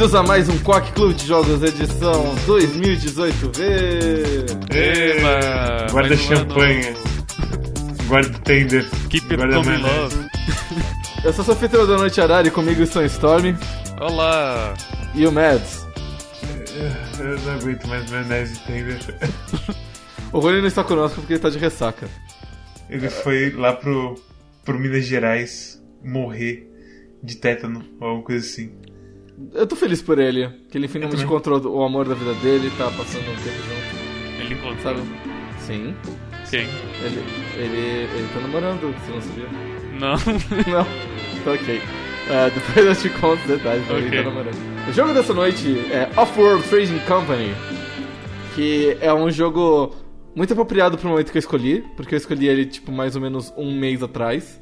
Bem-vindos a mais um Quack Clube de Jogos, edição 2018V. Eba, Guarda um champanhe. Guarda tender. Keep it guarda coming maionese. love. Eu sou o anfitrião da Noite Arari, comigo estão Storm Olá. e o Mads. Eu não aguento mais maionese e tender. O Rony não está conosco porque ele está de ressaca. Ele foi lá pro, pro Minas Gerais morrer de tétano ou alguma coisa assim. Eu tô feliz por ele, que ele finalmente encontrou o amor da vida dele, tá passando um tempo junto, Ele encontrou. sabe? Sim, Quem? ele, ele, ele tá namorando, você não sabia? Não. Não, tá ok. É, depois eu te conto os detalhes, mas ele tá namorando. O jogo dessa noite é Off-World Trading Company, que é um jogo muito apropriado pro momento que eu escolhi, porque eu escolhi ele, tipo, mais ou menos um mês atrás.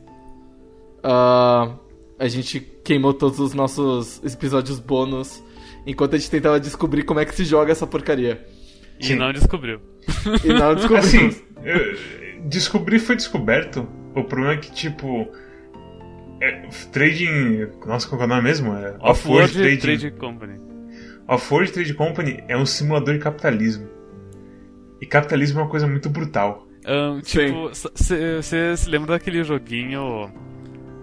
Ah, a gente queimou todos os nossos episódios bônus enquanto a gente tentava descobrir como é que se joga essa porcaria. E Sim. não descobriu. E não descobrimos. Assim, descobrir foi descoberto. O problema é que, tipo. é, trading. Nossa, qual que é o nome mesmo? É Off-World Trading. Trade Company. Off-World Trade Company é um simulador de capitalismo. E capitalismo é uma coisa muito brutal. Ahn, tipo, você se lembra daquele joguinho.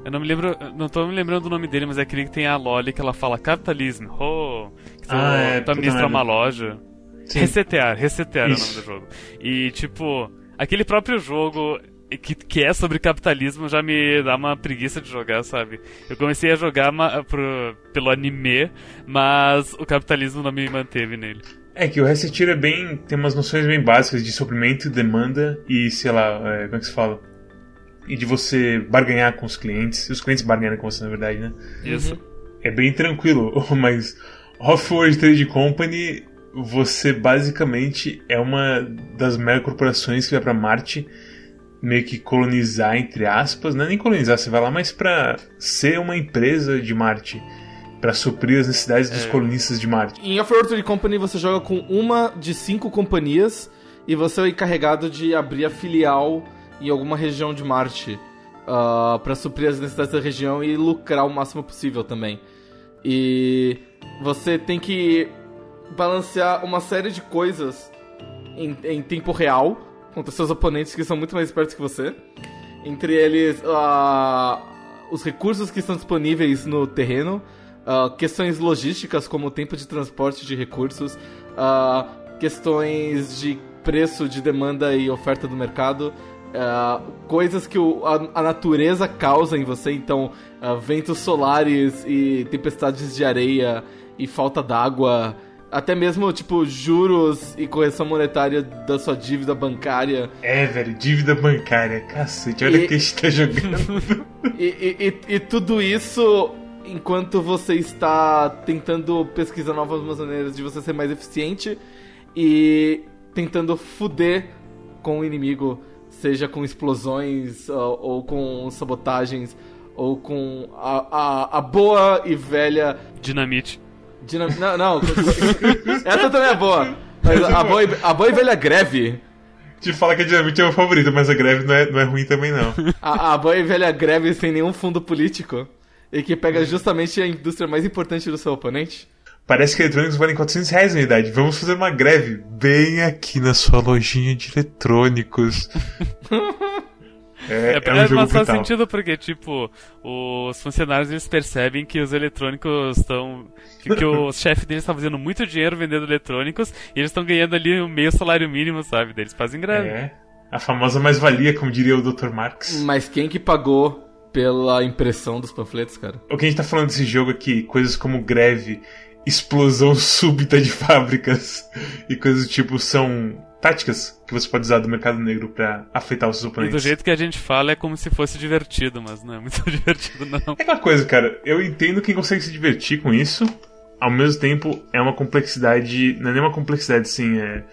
Eu não me lembro. Não tô me lembrando do nome dele, mas é aquele que tem a Loli que ela fala capitalismo. Oh, que tu, Ah, é, tu administra uma loja. Sim. Resetear, resetear Isso. é o nome do jogo. E tipo, aquele próprio jogo que, que é sobre capitalismo já me dá uma preguiça de jogar, sabe? Eu comecei a jogar ma- pro, pelo anime, mas o capitalismo não me manteve nele. É que o Resetir é bem. tem umas noções bem básicas de suprimento, demanda e, sei lá, é, como é que se fala? E de você barganhar com os clientes. E os clientes barganham com você, na verdade, né? Isso. É bem tranquilo, mas Off-World Trade Company, você basicamente é uma das mega corporações que vai pra Marte meio que colonizar, entre aspas, não é nem colonizar, você vai lá, mas pra ser uma empresa de Marte. Pra suprir as necessidades dos É. colonistas de Marte. Em Off-World Trade Company você joga com uma de cinco companhias e você é o encarregado de abrir a filial em alguma região de Marte ah, pra suprir as necessidades da região e lucrar o máximo possível também. E você tem que balancear uma série de coisas em, em tempo real contra seus oponentes que são muito mais espertos que você. Entre eles, ah, os recursos que estão disponíveis no terreno, ah, questões logísticas como o tempo de transporte de recursos, ah, questões de preço, de demanda e oferta do mercado, ah, coisas que o- a, a natureza causa em você, então ah, ventos solares e tempestades de areia e falta d'água. Até mesmo, tipo, juros e correção monetária da sua dívida bancária. É, velho, dívida bancária, cacete, olha E- o que a gente tá jogando. E, e- e- e tudo isso enquanto você está tentando pesquisar novas maneiras de você ser mais eficiente e tentando fuder com o inimigo, seja com explosões ou, ou com sabotagens ou com a, a, a boa e velha Dinamite. dinam... Não, não. essa também é boa. Mas a boa, e, a boa e velha greve. Te fala que a dinamite é o meu favorito, mas a greve não é, não é ruim também, não. A, a boa e velha greve sem nenhum fundo político. E que pega justamente a indústria mais importante do seu oponente. Parece que eletrônicos valem 400 reais na unidade. Vamos fazer uma greve bem aqui na sua lojinha de eletrônicos. É, É, é, um mas faz brutal. sentido porque, tipo, os funcionários eles percebem que os eletrônicos estão. Que, que o chefe deles está fazendo muito dinheiro vendendo eletrônicos e eles estão ganhando ali o meio salário mínimo, sabe? Daí eles fazem greve. É. A famosa mais-valia, como diria o Dr. Marx. Mas quem que pagou pela impressão dos panfletos, cara? O que a gente tá falando desse jogo aqui, coisas como greve, explosão súbita de fábricas e coisas do tipo são táticas que você pode usar do mercado negro pra afetar os seus E oponentes. do jeito que a gente fala é como se fosse divertido, mas não é muito divertido, não. É aquela coisa, cara, eu entendo quem consegue se divertir com isso, ao mesmo tempo é uma complexidade, não é nem uma complexidade assim, é...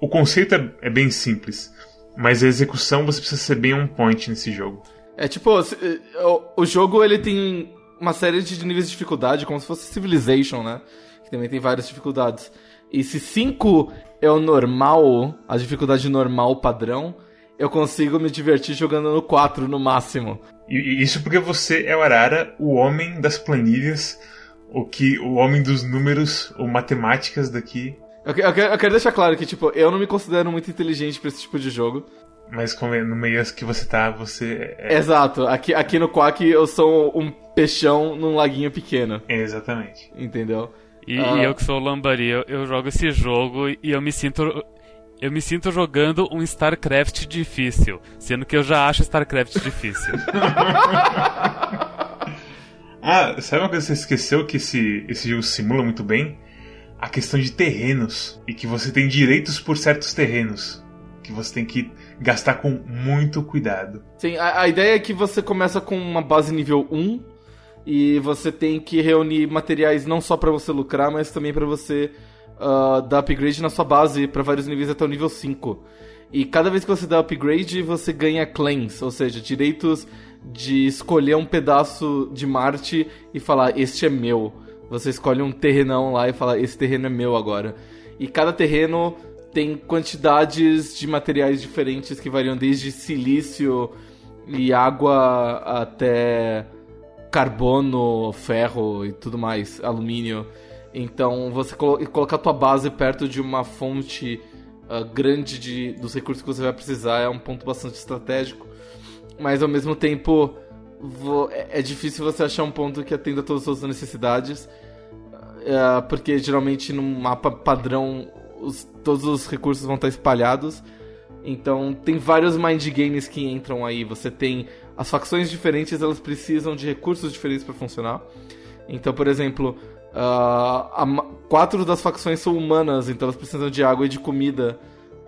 o conceito é, é bem simples, mas a execução você precisa ser bem on point nesse jogo. É tipo, eh, o jogo ele tem uma série de níveis de dificuldade, como se fosse Civilization, né? Que também tem várias dificuldades. E se 5 é o normal, a dificuldade normal padrão, eu consigo me divertir jogando no 4 no máximo. E, isso porque você é o Arara, o homem das planilhas, o que o homem dos números, ou matemáticas daqui. Eu, eu, eu quero deixar claro que, tipo, eu não me considero muito inteligente pra esse tipo de jogo. Mas como é no meio que você tá, você. É... Exato. Aqui, aqui no Quack eu sou um peixão num laguinho pequeno. exatamente. Entendeu? E, uh... e, eu que sou o Lambari, eu, eu jogo esse jogo e eu me sinto. Eu me sinto jogando um StarCraft difícil, sendo que eu já acho StarCraft difícil. ah, sabe uma coisa que você esqueceu que esse, esse jogo simula muito bem? A questão de terrenos. E que você tem direitos por certos terrenos. Que você tem que gastar com muito cuidado. Sim, a, a ideia é que você começa com uma base nível 1 e você tem que reunir materiais não só para você lucrar, mas também para você uh, dar upgrade na sua base para vários níveis até o nível 5. E cada vez que você dá upgrade, você ganha claims, ou seja, direitos de escolher um pedaço de Marte e falar: Este é meu. Você escolhe um terrenão lá e fala: Esse terreno é meu agora. E cada terreno tem quantidades de materiais diferentes que variam desde silício e água até carbono, ferro e tudo mais, alumínio. Então, você colo colocar a tua base perto de uma fonte uh, grande de, dos recursos que você vai precisar é um ponto bastante estratégico. Mas, ao mesmo tempo, é, é difícil você achar um ponto que atenda todas as suas necessidades. Uh, porque, geralmente, num mapa padrão, os, todos os recursos vão estar espalhados. Então tem vários mind games que entram aí. Você tem as facções diferentes, elas precisam de recursos diferentes para funcionar. Então, por exemplo, uh, quatro das facções são humanas, então elas precisam de água e de comida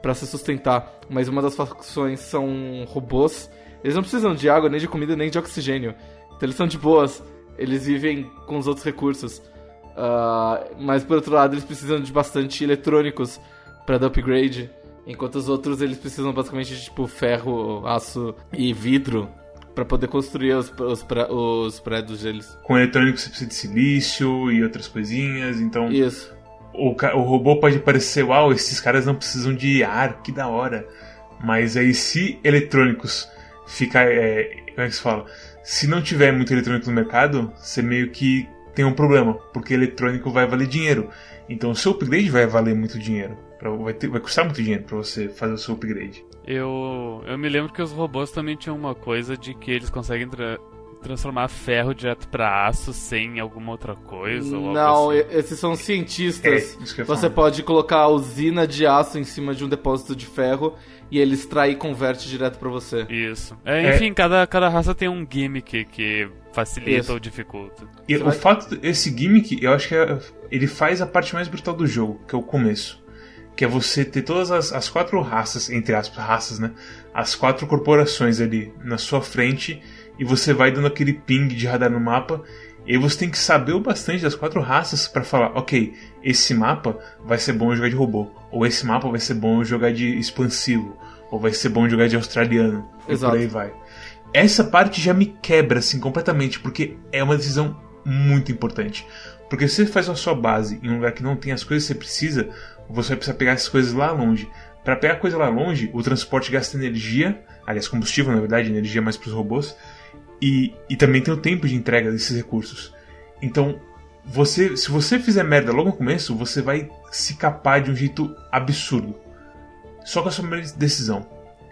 para se sustentar. Mas uma das facções são robôs. Eles não precisam de água, nem de comida, nem de oxigênio. Então eles são de boas. Eles vivem com os outros recursos. Uh, mas por outro lado, eles precisam de bastante eletrônicos para dar upgrade. Enquanto os outros eles precisam basicamente de tipo ferro, aço e vidro para poder construir os, os, os, prédios deles. Com eletrônicos você precisa de silício e outras coisinhas, então. Isso. O, o robô pode parecer, uau, esses caras não precisam de ar, que da hora. Mas aí se eletrônicos ficar. É, como é que se fala? Se não tiver muito eletrônico no mercado, você meio que tem um problema, porque eletrônico vai valer dinheiro. Então o seu upgrade vai valer muito dinheiro. Pra, vai, ter, vai custar muito dinheiro para você fazer o seu upgrade. Eu, eu me lembro que os robôs também tinham uma coisa de que eles conseguem tra transformar ferro direto para aço sem alguma outra coisa? Não, assim. esses são cientistas. É, você pode colocar a usina de aço em cima de um depósito de ferro e ele extrai e converte direto para você. Isso. É, enfim, é. Cada, cada raça tem um gimmick que facilita Isso. ou dificulta. E Você o vai... fato, esse gimmick, eu acho que é, ele faz a parte mais brutal do jogo, que é o começo. Que é você ter todas as, as quatro raças, entre aspas, raças, né? As quatro corporações ali na sua frente e você vai dando aquele ping de radar no mapa. E você tem que saber o bastante das quatro raças para falar, ok, esse mapa vai ser bom jogar de robô, ou esse mapa vai ser bom jogar de expansivo, ou vai ser bom jogar de australiano, Exato. e por aí vai essa parte já me quebra assim completamente, porque é uma decisão muito importante. Porque se você faz a sua base em um lugar que não tem as coisas que você precisa, você vai precisar pegar essas coisas lá longe. Para pegar coisa lá longe, o transporte gasta energia, aliás, combustível na verdade, energia mais para os robôs, e, e também tem o tempo de entrega desses recursos. Então, você, se você fizer merda logo no começo, você vai se capar de um jeito absurdo. Só com a sua decisão.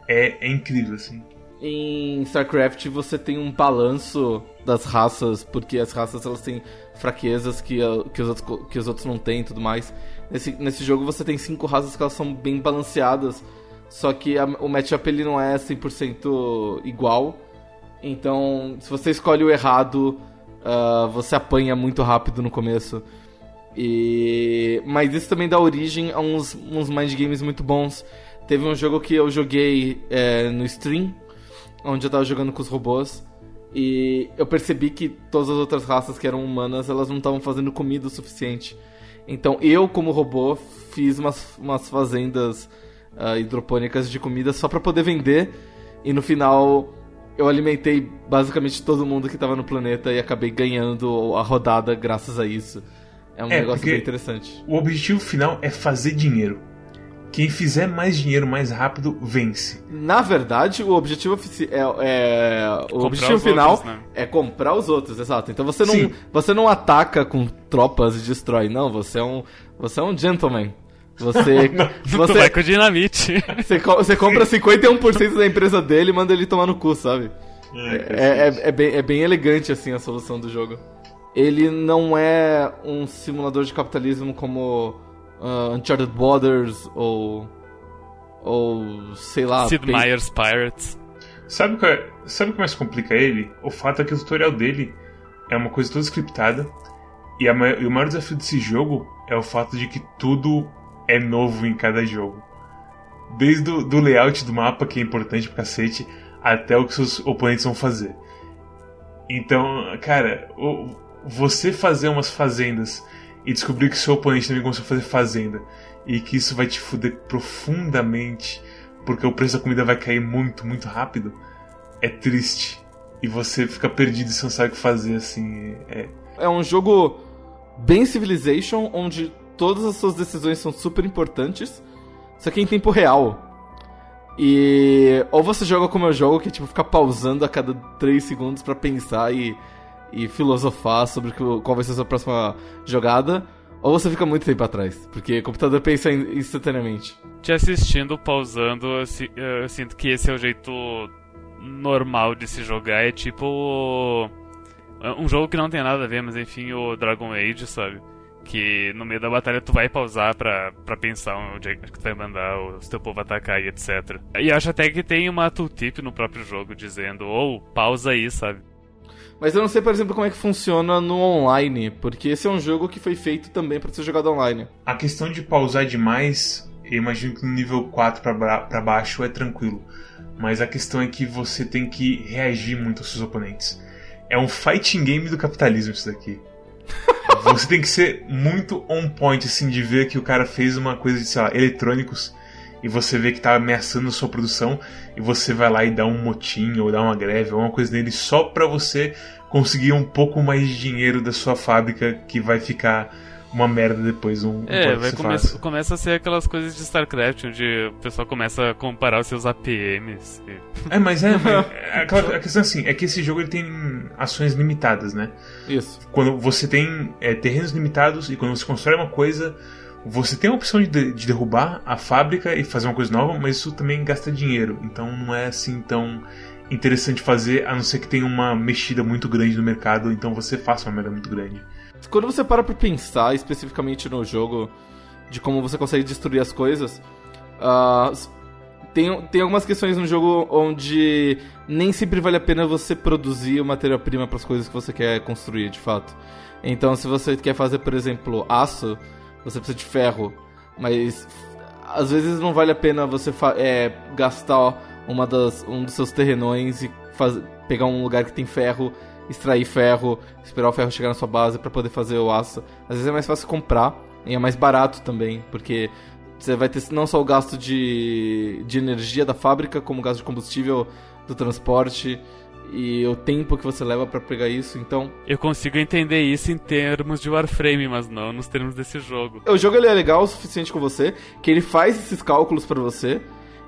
É, é incrível, assim em StarCraft você tem um balanço das raças, porque as raças elas têm fraquezas que, que, os, outros, que os outros não têm e tudo mais. Nesse, nesse jogo você tem cinco raças que elas são bem balanceadas, só que a, o matchup ele não é 100% igual. Então, se você escolhe o errado, uh, você apanha muito rápido no começo. E... Mas isso também dá origem a uns, uns mind games muito bons. Teve um jogo que eu joguei é, no stream, onde eu tava jogando com os robôs. E eu percebi que todas as outras raças que eram humanas, elas não estavam fazendo comida o suficiente. Então eu, como robô, fiz umas, umas fazendas uh, hidropônicas de comida só para poder vender. E no final eu alimentei basicamente todo mundo que estava no planeta e acabei ganhando a rodada graças a isso. É um é, negócio bem interessante. O objetivo final é fazer dinheiro. quem fizer mais dinheiro mais rápido vence. Na verdade, o objetivo é, é o objetivo final outros, né? é comprar os outros, exato. Então você não, você não ataca com tropas e destrói, não. Você é um, você é um gentleman. Você, você vai com dinamite. Você, você compra 51% da empresa dele e manda ele tomar no cu, sabe? É, é, é, é, bem, é bem elegante assim a solução do jogo. Ele não é um simulador de capitalismo como uh, Uncharted Borders ou. ou. sei lá. Sid Meier's Pirates. Sabe o, que, é, sabe o que mais complica ele? O fato é que o tutorial dele é uma coisa toda scriptada. E, a, e o maior desafio desse jogo é o fato de que tudo é novo em cada jogo. Desde o do layout do mapa, que é importante pra cacete, até o que seus oponentes vão fazer. Então, cara, você fazer umas fazendas e descobrir que seu oponente também começou a fazer fazenda e que isso vai te fuder profundamente porque o preço da comida vai cair muito, muito rápido, é triste. E você fica perdido e não sabe o que fazer, assim. É, é um jogo bem Civilization, onde todas as suas decisões são super importantes, só que em tempo real. E ou você joga como eu jogo, que é tipo ficar pausando a cada 3 segundos para pensar e e filosofar sobre qual vai ser a sua próxima jogada, ou você fica muito tempo atrás, porque o computador pensa instantaneamente. Te assistindo, pausando, eu sinto que esse é o jeito normal de se jogar. É tipo. Um jogo que não tem nada a ver, mas enfim, o Dragon Age, sabe? Que no meio da batalha tu vai pausar pra, pra pensar onde é que tu vai mandar, se teu povo atacar e etc. E acho até que tem uma tooltip no próprio jogo dizendo, ou oh, pausa aí, sabe? Mas eu não sei, por exemplo, como é que funciona no online, porque esse é um jogo que foi feito também para ser jogado online. A questão de pausar demais, eu imagino que no nível 4 para baixo é tranquilo. Mas a questão é que você tem que reagir muito aos seus oponentes. É um fighting game do capitalismo isso daqui. você tem que ser muito on point, assim, de ver que o cara fez uma coisa de, sei lá, eletrônicos e você vê que tá ameaçando a sua produção e você vai lá e dá um motim ou dá uma greve ou uma coisa nele só para você conseguir um pouco mais de dinheiro da sua fábrica que vai ficar uma merda depois. Um, é, vai come começa a ser aquelas coisas de StarCraft, onde o pessoal começa a comparar os seus APMs. E... É, mas é, é a questão é assim, é que esse jogo ele tem ações limitadas, né? Isso. Quando você tem é, terrenos limitados e quando você constrói uma coisa, você tem a opção de, de, derrubar a fábrica e fazer uma coisa nova, mas isso também gasta dinheiro. Então não é assim tão interessante fazer, a não ser que tenha uma mexida muito grande no mercado, então você faça uma merda muito grande. Quando você para pra pensar especificamente no jogo, de como você consegue destruir as coisas, uh, tem, tem algumas questões no jogo onde nem sempre vale a pena você produzir matéria-prima para as coisas que você quer construir, de fato. Então, se você quer fazer, por exemplo, aço, você precisa de ferro, mas às vezes não vale a pena você é, gastar uma das, um dos seus terrenões e pegar um lugar que tem ferro, extrair ferro, esperar o ferro chegar na sua base para poder fazer o aço. Às vezes é mais fácil comprar e é mais barato também, porque você vai ter não só o gasto de, de energia da fábrica, como o gasto de combustível do transporte e o tempo que você leva para pegar isso, então... Eu consigo entender isso em termos de Warframe, mas não nos termos desse jogo. O jogo ele é legal o suficiente com você, que ele faz esses cálculos para você,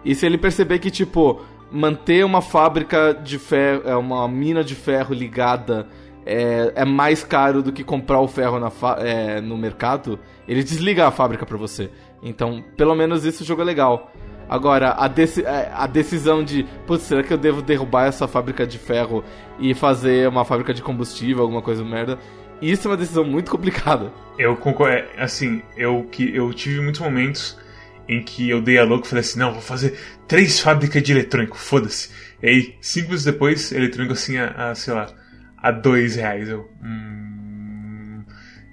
e se ele perceber que, tipo, manter uma fábrica de ferro, é uma mina de ferro ligada é, é mais caro do que comprar o ferro na é, no mercado, ele desliga a fábrica para você. Então, pelo menos isso o jogo é legal. Agora, a, deci é, a decisão de, putz, será que eu devo derrubar essa fábrica de ferro e fazer uma fábrica de combustível, alguma coisa merda? Isso é uma decisão muito complicada. Eu concordo, é, assim, eu, que, eu tive muitos momentos em que eu dei a louco e falei assim, não, vou fazer três fábricas de eletrônico, foda-se. E aí, cinco minutos depois, eletrônico assim a, a, sei lá, a dois reais. Eu, hum...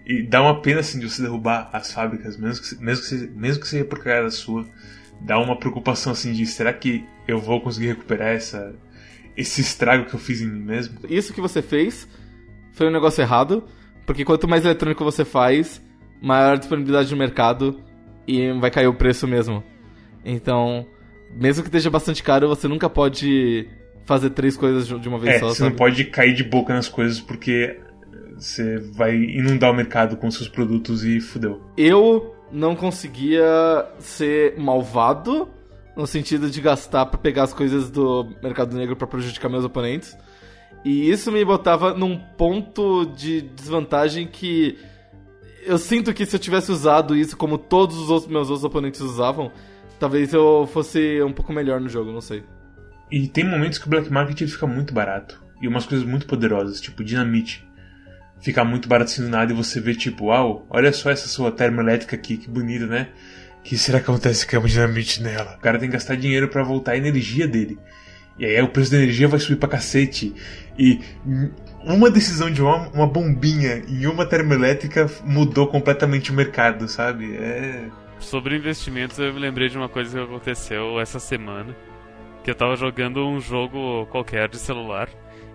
E dá uma pena assim de você derrubar as fábricas, mesmo que, mesmo que, mesmo que seja por sua dá uma preocupação assim de será que eu vou conseguir recuperar essa esse estrago que eu fiz em mim mesmo? Isso que você fez foi um negócio errado, porque quanto mais eletrônico você faz, maior disponibilidade no mercado e vai cair o preço mesmo. Então, mesmo que esteja bastante caro, você nunca pode fazer três coisas de uma vez é, só. Você sabe? não pode cair de boca nas coisas porque você vai inundar o mercado com seus produtos e fudeu. Eu não conseguia ser malvado, no sentido de gastar pra pegar as coisas do mercado negro pra prejudicar meus oponentes. E isso me botava num ponto de desvantagem que eu sinto que se eu tivesse usado isso como todos os outros, meus outros oponentes usavam, talvez eu fosse um pouco melhor no jogo, não sei. E tem momentos que o Black Market fica muito barato. E umas coisas muito poderosas, tipo dinamite. Fica muito barato do nada e você vê, tipo, uau, olha só essa sua termoelétrica aqui, que bonita, né? Que será que acontece com a dinamite nela? O cara tem que gastar dinheiro para voltar a energia dele. E aí o preço da energia vai subir pra cacete. E uma decisão de uma, uma bombinha em uma termoelétrica mudou completamente o mercado, sabe? É. Sobre investimentos, eu me lembrei de uma coisa que aconteceu essa semana. Que eu tava jogando um jogo qualquer de celular.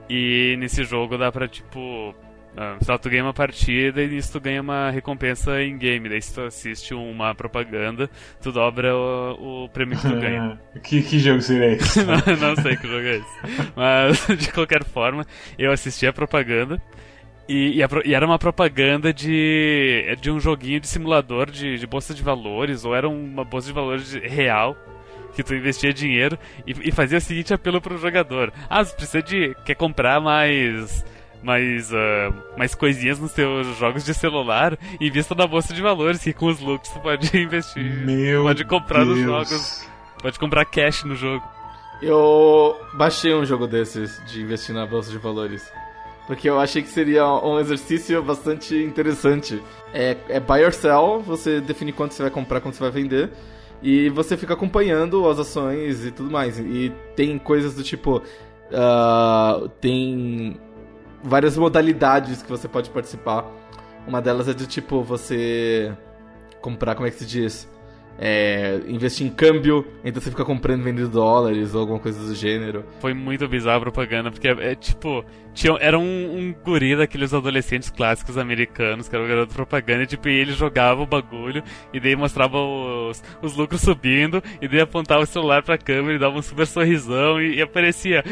E nesse jogo dá pra, tipo, ah, só tu ganha uma partida e nisso tu ganha uma recompensa em game. Daí se tu assiste uma propaganda, tu dobra o, o prêmio que tu ganha. que, que jogo seria esse? não, não sei que jogo é esse. Mas, de qualquer forma, eu assisti a propaganda. E, e, a, e, era uma propaganda de, de um joguinho de simulador de, de bolsa de valores, ou era uma bolsa de valores real, que tu investia dinheiro e, e fazia o seguinte apelo pro jogador. Ah, você precisa de. quer comprar mais mais, uh, mais coisinhas nos seus jogos de celular, invista na bolsa de valores, que com os looks tu pode investir. Meu pode comprar Deus. nos jogos. Pode comprar cash no jogo. Eu baixei um jogo desses de investir na bolsa de valores. Porque eu achei que seria um exercício bastante interessante. É, é buy or sell, você define quanto você vai comprar, quanto você vai vender. E você fica acompanhando as ações e tudo mais. E tem coisas do tipo. Uh, tem várias modalidades que você pode participar. Uma delas é do tipo você comprar, como é que se diz? É, investir em câmbio, então você fica comprando e vendendo dólares ou alguma coisa do gênero. Foi muito bizarra a propaganda, porque é, é tipo, tinha, era um, um guri daqueles adolescentes clássicos americanos, que era o garoto de propaganda, e tipo, e ele jogava o bagulho, e daí mostrava os, os lucros subindo, e daí apontava o celular pra câmera e dava um super sorrisão, e, e aparecia,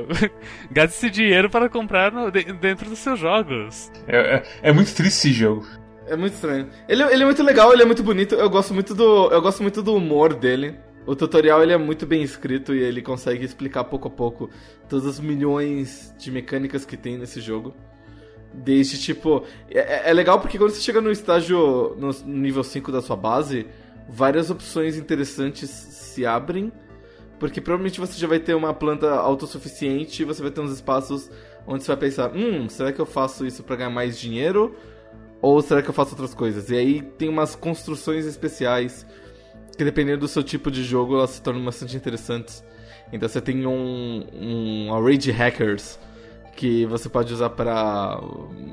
gaste esse dinheiro para comprar no, dentro dos seus jogos. É, é, é muito triste esse jogo. É muito estranho. Ele, ele é muito legal, ele é muito bonito. Eu gosto muito do, eu gosto muito do humor dele. O tutorial ele é muito bem escrito e ele consegue explicar pouco a pouco todas as milhões de mecânicas que tem nesse jogo. Desde tipo. É, é legal porque quando você chega no estágio. no nível 5 da sua base, várias opções interessantes se abrem. Porque provavelmente você já vai ter uma planta autossuficiente e você vai ter uns espaços onde você vai pensar: hum, será que eu faço isso para ganhar mais dinheiro? Ou será que eu faço outras coisas? E aí tem umas construções especiais que dependendo do seu tipo de jogo elas se tornam bastante interessantes. Então você tem um, um array de hackers que você pode usar para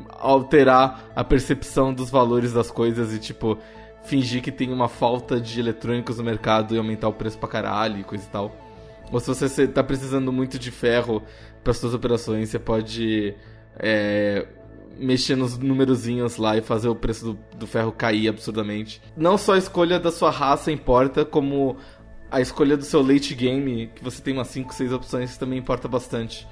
alterar a percepção dos valores das coisas e tipo fingir que tem uma falta de eletrônicos no mercado e aumentar o preço pra caralho e coisa e tal. Ou se você tá precisando muito de ferro para suas operações, você pode é, mexer nos numerozinhos lá e fazer o preço do, do ferro cair absurdamente. Não só a escolha da sua raça importa, como a escolha do seu late game, que você tem umas 5, 6 opções, também importa bastante.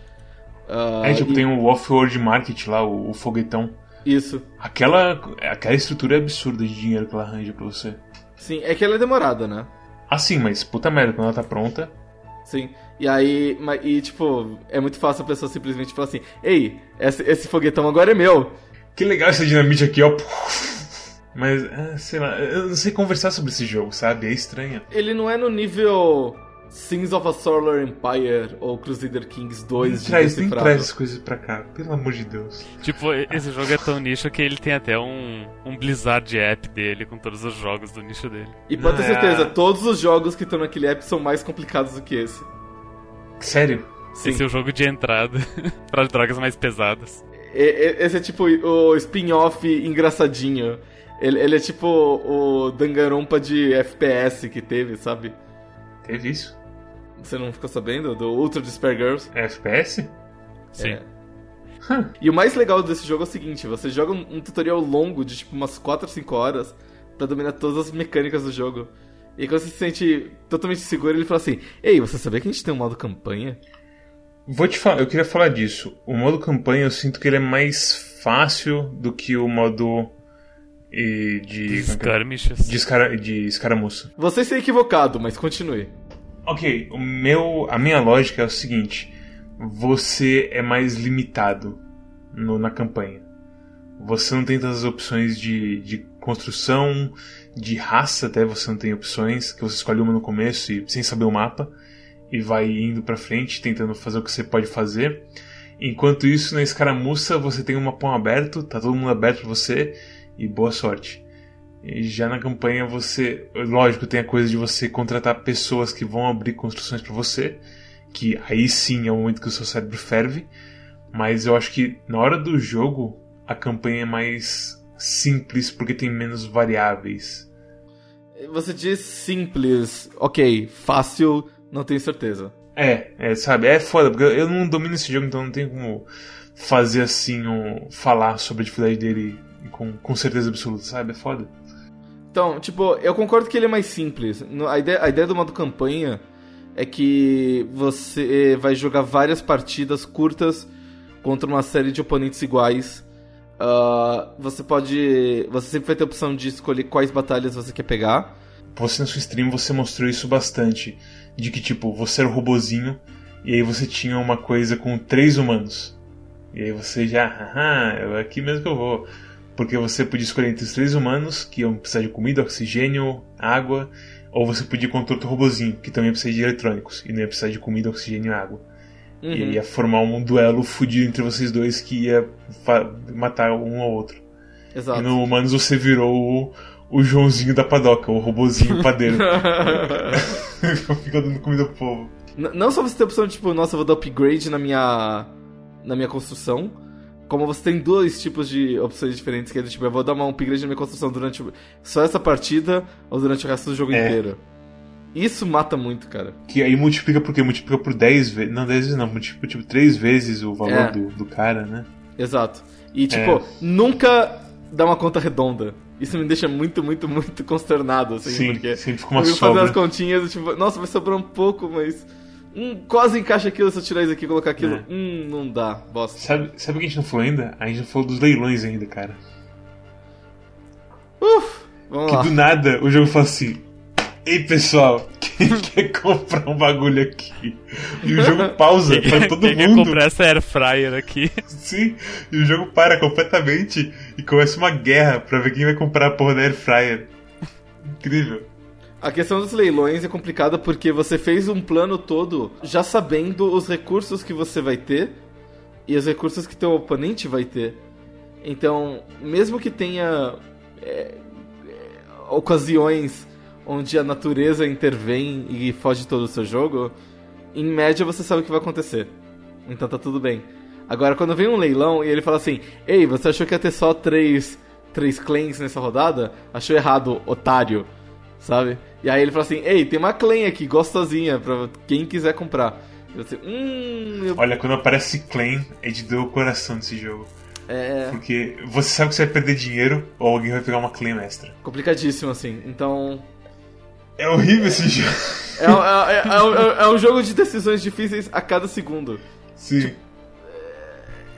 Uh, é, tipo, e... tem o off-world market lá, o, o, foguetão. Isso. Aquela, aquela estrutura é absurda de dinheiro que ela arranja pra você. Sim, é que ela é demorada, né? Ah, sim, mas puta merda, quando ela tá pronta. Sim. E aí, e tipo, é muito fácil a pessoa simplesmente falar assim: Ei, esse, esse foguetão agora é meu. Que legal essa dinamite aqui, ó. Mas, ah, sei lá, eu não sei conversar sobre esse jogo, sabe? É estranho. Ele não é no nível Sins of a Solar Empire ou Crusader Kings 2 de traz, Nem traz as coisas pra cá, pelo amor de Deus. Tipo, esse jogo é tão nicho que ele tem até um, um Blizzard app dele com todos os jogos do nicho dele. E pode ter certeza, todos os jogos que estão naquele app são mais complicados do que esse. Sério? Sim. Esse é o jogo de entrada para drogas mais pesadas. Esse é tipo o spin-off engraçadinho. Ele, ele, é tipo o Danganronpa de FPS que teve, sabe? Teve isso? Você não ficou sabendo? Do Ultra Despair Girls? É FPS? Sim. É. E o mais legal desse jogo é o seguinte: você joga um, tutorial longo de tipo umas 4 ou 5 horas para dominar todas as mecânicas do jogo. E quando você se sente totalmente seguro, ele fala assim: Ei, você sabia que a gente tem um modo campanha? Vou te falar, eu queria falar disso. O modo campanha eu sinto que ele é mais fácil do que o modo e de. De como é é? De, escara, de escaramuça. Você está equivocado, mas continue. Ok, o meu, a minha lógica é o seguinte: você é mais limitado no- na campanha. Você não tem tantas opções de, de construção, de raça até você não tem opções, que você escolhe uma no começo e sem saber o mapa e vai indo pra frente tentando fazer o que você pode fazer. Enquanto isso, na escaramuça você tem um mapão aberto, tá todo mundo aberto pra você e boa sorte. E já na campanha você, lógico, tem a coisa de você contratar pessoas que vão abrir construções pra você, que aí sim é o momento que o seu cérebro ferve, mas eu acho que na hora do jogo a campanha é mais simples porque tem menos variáveis. Você diz simples, ok, fácil, não tenho certeza. É, é, sabe, é foda, porque eu não domino esse jogo, então não tem como fazer assim, um, falar sobre a dificuldade dele com, com certeza absoluta, sabe? É foda. Então, tipo, eu concordo que ele é mais simples. No- A ideia, a ideia do modo campanha é que você vai jogar várias partidas curtas contra uma série de oponentes iguais. Ah, você pode. Você sempre vai ter a opção de escolher quais batalhas você quer pegar. Você na sua stream você mostrou isso bastante. De que tipo, você era o robozinho e aí você tinha uma coisa com três humanos. E aí você já, haha, é aqui mesmo que eu vou. Porque você podia escolher entre os três humanos, que iam precisar de comida, oxigênio, água, ou você podia ir contra outro robozinho, que também ia precisar de eletrônicos, e não ia precisar de comida, oxigênio e água. Uhum. E ia formar um duelo fudido entre vocês dois que ia matar um ao outro. Exato. E no Humanos você virou o, o Joãozinho da padoca, o robozinho padeiro. Fica dando comida pro povo. N- Não só você tem a opção de, tipo, nossa, eu vou dar upgrade na minha, na minha construção, como você tem dois tipos de opções diferentes, que é do tipo, eu vou dar uma upgrade na minha construção durante só essa partida ou durante o resto do jogo É. inteiro. Isso mata muito, cara. Que aí multiplica por quê? Multiplica por 10 vezes. Não, 10 vezes não, multiplica tipo 3 vezes o valor É. do, do cara, né? Exato. E, tipo, É. nunca dá uma conta redonda. Isso me deixa muito, muito, muito consternado, assim, Sim, porque sempre fica uma eu fico fazendo as sobra. continhas, tipo, nossa, vai sobrar um pouco, mas... Hum, quase encaixa aquilo se eu tirar isso aqui e colocar aquilo. É. Hum, não dá, bosta. Sabe, sabe o que a gente não falou ainda? A gente não falou dos leilões ainda, cara. Uf, vamos Que lá. do nada o jogo fala assim: Ei pessoal, quem quer comprar um bagulho aqui? E o jogo pausa pra todo Quem quer mundo. comprar essa air fryer aqui? Sim, e o jogo para completamente e começa uma guerra pra ver quem vai comprar a porra da Air Fryer. Incrível. A questão dos leilões é complicada porque você fez um plano todo já sabendo os recursos que você vai ter e os recursos que teu oponente vai ter. Então, mesmo que tenha é, é, ocasiões onde a natureza intervém e foge todo o seu jogo, em média você sabe o que vai acontecer. Então tá tudo bem. Agora, quando vem um leilão e ele fala assim: Ei, você achou que ia ter só três, três claims nessa rodada? Achou errado, otário. Sabe? E aí ele fala assim: Ei, tem uma claim aqui, gostosinha, pra quem quiser comprar. E você, hum, eu... Olha, quando aparece Claim, é de doer o coração desse jogo. é Porque você sabe que você vai perder dinheiro ou alguém vai pegar uma Claim extra. complicadíssimo assim. Então, É horrível esse jogo. é, é, é, é um- é um jogo de decisões difíceis a cada segundo. Sim.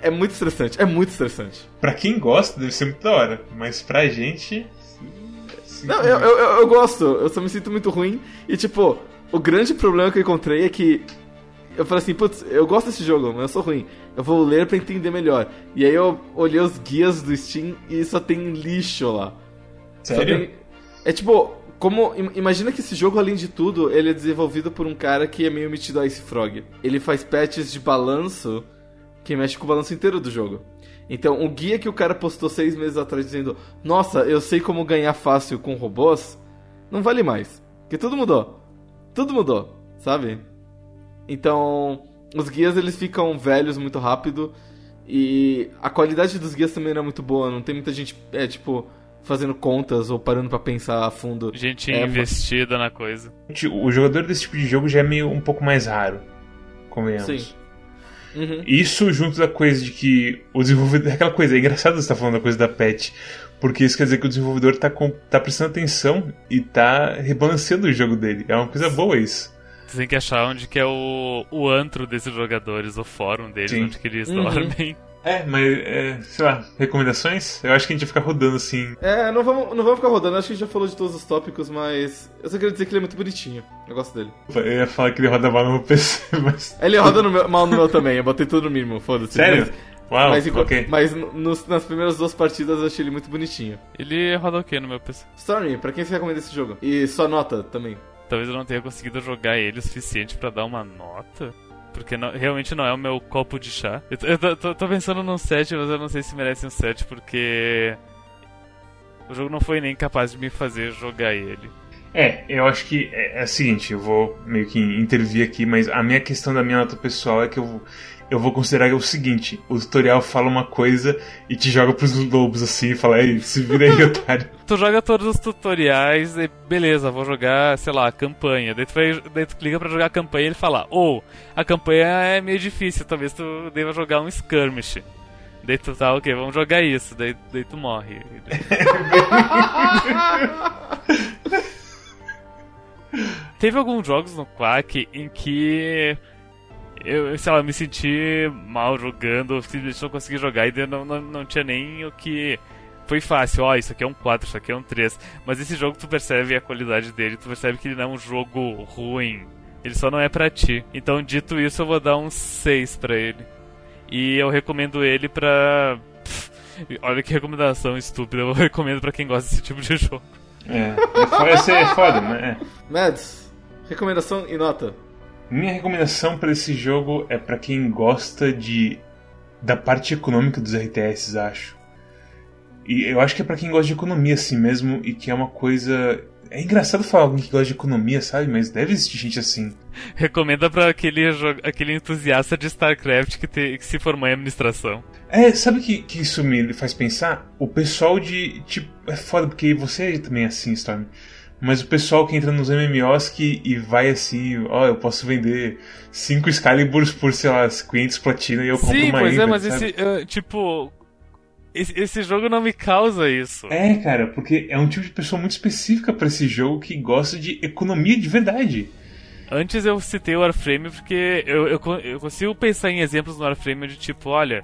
É muito estressante, é muito estressante. Pra quem gosta, deve ser muito da hora. Mas pra gente. Não, eu, eu, eu- gosto, eu só me sinto muito ruim. E tipo, o grande problema que eu encontrei é que eu falei assim, putz, eu gosto desse jogo, mas eu sou ruim. Eu vou ler pra entender melhor. E aí eu olhei os guias do Steam e só tem lixo lá. Sério? tem- É tipo, como. im- Imagina que esse jogo, além de tudo, ele é desenvolvido por um cara que é meio metido a Ice Frog. Ele faz patches de balanço que mexe com o balanço inteiro do jogo. Então, o guia que o cara postou seis meses atrás dizendo Nossa, eu sei como ganhar fácil com robôs, não vale mais. Porque tudo mudou. Tudo mudou, sabe? Então, os guias eles ficam velhos muito rápido. E a qualidade dos guias também não é muito boa. Não tem muita gente, é tipo, fazendo contas ou parando pra pensar a fundo. Gente É, investida na coisa. O jogador desse tipo de jogo já é meio um pouco mais raro. Convenhamos. Sim. Uhum. Isso junto da coisa de que o desenvolvedor. Aquela coisa, é engraçado você estar falando da coisa da pet. Porque isso quer dizer que o desenvolvedor tá, com, tá prestando atenção e tá rebalanceando o jogo dele. É uma coisa boa isso. Você tem que achar onde que é o, o antro desses jogadores, o fórum deles, Sim. onde que eles Uhum. dormem. É, mas, é, sei lá, recomendações? Eu acho que a gente vai ficar rodando assim. É, não vamos, não vamos ficar rodando, acho que a gente já falou de todos os tópicos, mas eu só queria dizer que ele é muito bonitinho. Eu gosto dele. Eu ia falar que ele roda mal no meu PC, mas. Ele roda no meu, mal no meu também, eu botei tudo no mínimo, foda-se. Sério? Mas, Uau, mas, mas nos- nas primeiras duas partidas eu achei ele muito bonitinho. Ele roda o que no meu PC? Stormy, pra quem você recomenda esse jogo? E sua nota também. Talvez eu não tenha conseguido jogar ele o suficiente pra dar uma nota. Porque não- realmente não é o meu copo de chá. Eu, eu tô- tô pensando num 7, mas eu não sei se merece um 7, porque. O jogo não foi nem capaz de me fazer jogar ele. É, eu acho que é, é o seguinte, eu vou meio que intervir aqui, mas a minha questão da minha nota pessoal é que eu, eu vou considerar o seguinte, o tutorial fala uma coisa e te joga pros lobos assim e fala, ei, se vira aí, otário. Tu joga todos os tutoriais e beleza, vou jogar, sei lá, a campanha. Daí tu, vai, daí tu clica pra jogar a campanha e ele fala, ou a campanha é meio difícil, talvez tu deva jogar um skirmish. Daí tu tá, ok, vamos jogar isso, daí, daí tu morre. Teve alguns jogos no Quack em que eu, sei lá, me senti mal jogando, simplesmente não consegui jogar e não, não, não tinha nem o que. Foi fácil, ó, isso aqui é um 4, isso aqui é um 3. Mas esse jogo tu percebe a qualidade dele, tu percebe que ele não é um jogo ruim. Ele só não é pra ti. Então, dito isso, eu vou dar um 6 pra ele. E eu recomendo ele pra. Pff, olha que recomendação estúpida, eu recomendo pra quem gosta desse tipo de jogo. É, é foda, é foda, mas é. Mads, recomendação e nota. Minha recomendação pra esse jogo é pra quem gosta de da parte econômica dos RTS, acho. E eu acho que é pra quem gosta de economia assim mesmo e que é uma coisa é engraçado falar alguém que gosta de economia, sabe? Mas deve existir gente assim. Recomenda pra aquele, aquele entusiasta de StarCraft que, te- que se formou em administração. É, sabe que, que isso me faz pensar? O pessoal de. Tipo, é foda, porque você também é assim, Storm. Mas o pessoal que entra nos MMOs que, e vai assim, ó, eu posso vender 5 Excaliburs por, sei lá, 500 platina e eu compro Sim, uma pois é, mas sabe? esse, eh, tipo. Esse, jogo não me causa isso. É, cara, porque é um tipo de pessoa muito específica pra esse jogo que gosta de economia de verdade. Antes eu citei o Warframe porque eu, eu, eu consigo pensar em exemplos no Warframe de tipo, olha,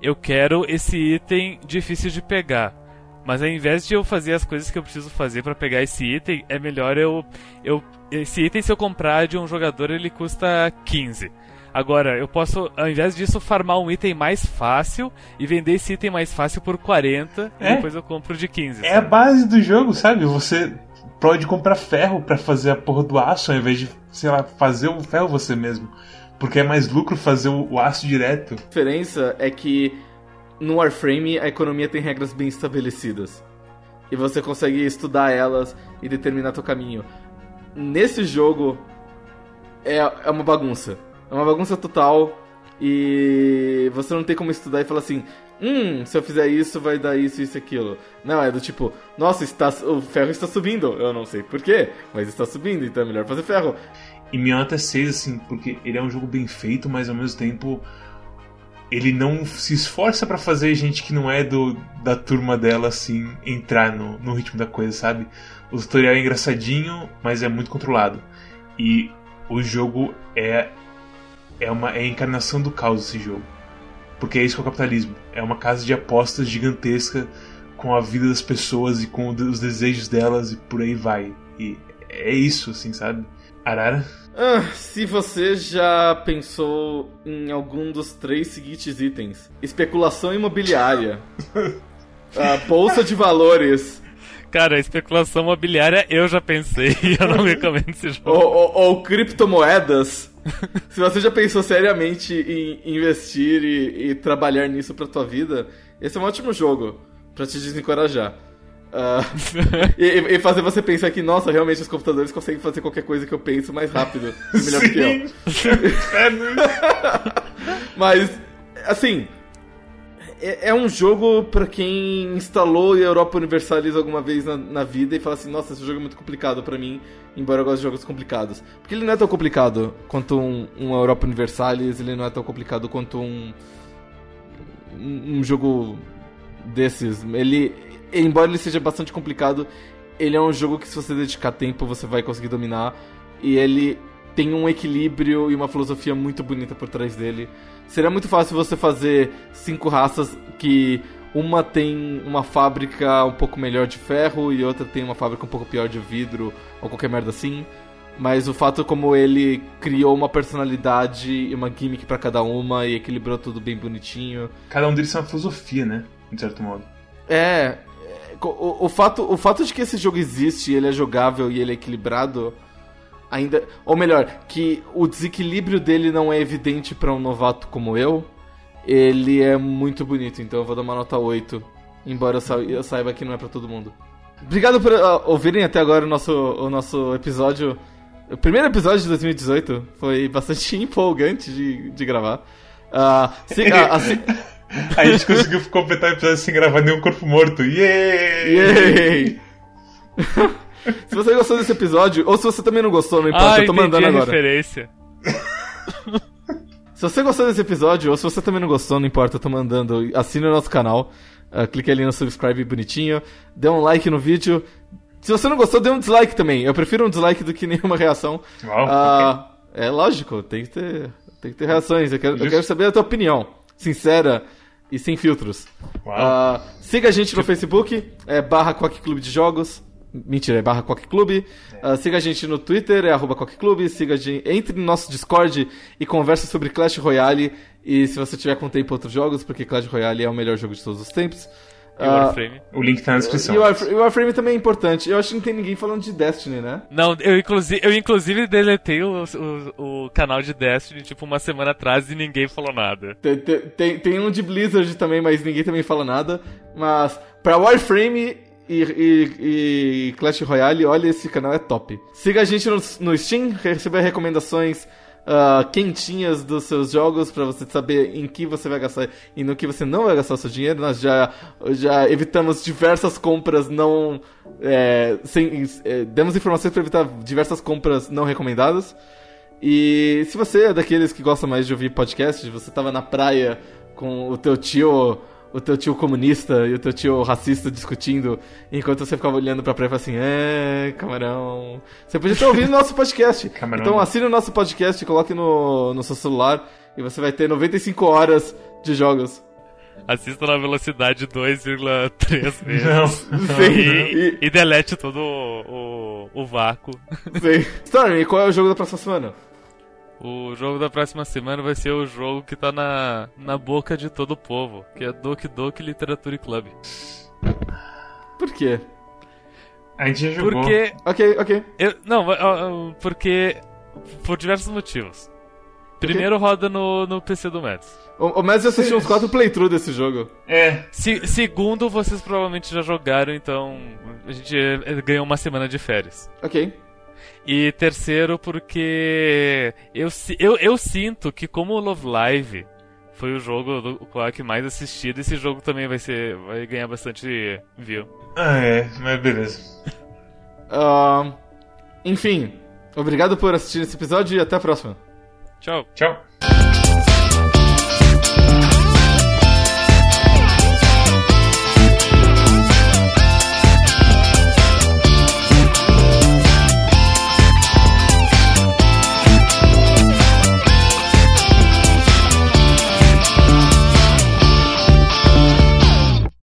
eu quero esse item difícil de pegar. Mas ao invés de eu fazer as coisas que eu preciso fazer pra pegar esse item, é melhor eu, eu. Esse item, se eu comprar de um jogador, ele custa 15. Agora, eu posso, ao invés disso, farmar um item mais fácil e vender esse item mais fácil por 40 É. e depois eu compro de 15. É a sabe? base do jogo, sabe? Você pode comprar ferro pra fazer a porra do aço ao invés de, sei lá, fazer o ferro você mesmo. Porque é mais lucro fazer o, o aço direto. A diferença é que no Warframe a economia tem regras bem estabelecidas. E você consegue estudar elas e determinar teu caminho. Nesse jogo é, é uma bagunça. É uma bagunça total. E você não tem como estudar e falar assim: Hum, se eu fizer isso, vai dar isso, isso aquilo. Não, é do tipo: Nossa, está, o ferro está subindo. Eu não sei porquê, mas está subindo, então é melhor fazer ferro. E minha nota é 6, assim, porque ele é um jogo bem feito, mas ao mesmo tempo ele não se esforça pra fazer gente que não é do, da turma dela, assim, entrar no, no ritmo da coisa, sabe? O tutorial é engraçadinho, mas é muito controlado. E o jogo é, é, uma, é a encarnação do caos esse jogo. Porque é isso que é o capitalismo. É uma casa de apostas gigantesca com a vida das pessoas e com os desejos delas e por aí vai. E é isso, assim, sabe? Arara? Ah, se você já pensou em algum dos três seguintes itens: especulação imobiliária, bolsa de valores Cara, especulação imobiliária eu já pensei e eu não recomendo esse jogo. ou, ou- ou criptomoedas, se você já pensou seriamente em investir e, e trabalhar nisso pra tua vida, esse é um ótimo jogo pra te desencorajar. Ah, e, e fazer você pensar que, nossa, realmente os computadores conseguem fazer qualquer coisa que eu penso mais rápido e melhor do que eu. É, Mas, assim, é, é um jogo pra quem instalou Europa Universalis alguma vez na, na vida e fala assim, nossa, esse jogo é muito complicado pra mim, embora eu goste de jogos complicados. Porque ele não é tão complicado quanto um, um Europa Universalis, ele não é tão complicado quanto um, um, um jogo desses. Ele, embora ele seja bastante complicado, ele é um jogo que se você dedicar tempo você vai conseguir dominar. E ele tem um equilíbrio e uma filosofia muito bonita por trás dele. Seria muito fácil você fazer cinco raças que uma tem uma fábrica um pouco melhor de ferro e outra tem uma fábrica um pouco pior de vidro ou qualquer merda assim. Mas o fato como ele criou uma personalidade e uma gimmick para cada uma e equilibrou tudo bem bonitinho. Cada um deles tem uma filosofia, né? De certo modo. É. o, o, fato, o fato de que esse jogo existe, ele é jogável e ele é equilibrado, ainda. Ou melhor, que o desequilíbrio dele não é evidente para um novato como eu, ele é muito bonito. Então eu vou dar uma nota 8. Embora eu saiba que não é para todo mundo. Obrigado por uh, ouvirem até agora o nosso, o nosso episódio o primeiro episódio de 2018 foi bastante empolgante de, de gravar. Uh, uh, A gente conseguiu completar o episódio sem gravar nenhum corpo morto. Yay! Yay! se você gostou desse episódio, ou se você também não gostou, não importa, ah, eu tô mandando agora. referência. se você gostou desse episódio, ou se você também não gostou, não importa, eu tô mandando. Assine o nosso canal. Uh, clique ali no subscribe bonitinho. Dê um like no vídeo. Se você não gostou, dê um dislike também. Eu prefiro um dislike do que nenhuma reação. Uau, uh, é lógico, tem que ter, tem que ter reações. Eu quero, eu quero saber a tua opinião. Sincera e sem filtros. Uh, siga a gente no Facebook, é barra Quack Clube de Jogos. Mentira, é barra Quack Clube. Uh, siga a gente no Twitter, é arroba Quack Clube. Siga a gente, entre no nosso Discord e converse sobre Clash Royale. E se você tiver com tempo outros jogos, porque Clash Royale é o melhor jogo de todos os tempos. E o Warframe. Uh, o link tá na descrição. E o Warframe, também é importante. Eu acho que não tem ninguém falando de Destiny, né? Não, eu inclusive, eu inclusive deletei o, o, o canal de Destiny, tipo, uma semana atrás e ninguém falou nada. Tem, tem, tem um de Blizzard também, mas ninguém também fala nada. Mas pra Warframe e, e, e, Clash Royale, olha, esse canal é top. Siga a gente no, no Steam, receber recomendações uh, quentinhas dos seus jogos para você saber em que você vai gastar e no que você não vai gastar o seu dinheiro. Nós já, já evitamos diversas compras não. É, sem, é, demos informações para evitar diversas compras não recomendadas. E se você é daqueles que gosta mais de ouvir podcast, você tava na praia com o teu tio o teu tio comunista e o teu tio racista discutindo, enquanto você ficava olhando pra praia e falava assim, é, camarão. Você podia estar ouvindo nosso podcast. Camarão. Então assine o nosso podcast, coloque no, no seu celular e você vai ter 95 horas de jogos. Assista na velocidade 2,3 vezes. Não. Sim. E, e, delete todo o, o, o vácuo. Sim. Storm, e qual é o jogo da próxima semana? O jogo da próxima semana vai ser o jogo que tá na, na boca de todo o povo, que é Doki Doki Literature Club. Por quê? A gente já jogou. Porque. Ok, ok. Eu, não, porque. Por diversos motivos. Primeiro roda no, no PC do Mads. O, o Mads assistiu uns 4 playthroughs desse jogo. É. Se, segundo, vocês provavelmente já jogaram, então a gente ganhou uma semana de férias. Ok. E terceiro, porque eu, eu, eu sinto que como o Love Live foi o jogo do Quack mais assistido, esse jogo também vai ser vai ganhar bastante view. Ah, é, mas beleza. uh, enfim, obrigado por assistir esse episódio e até a próxima. Tchau. Tchau.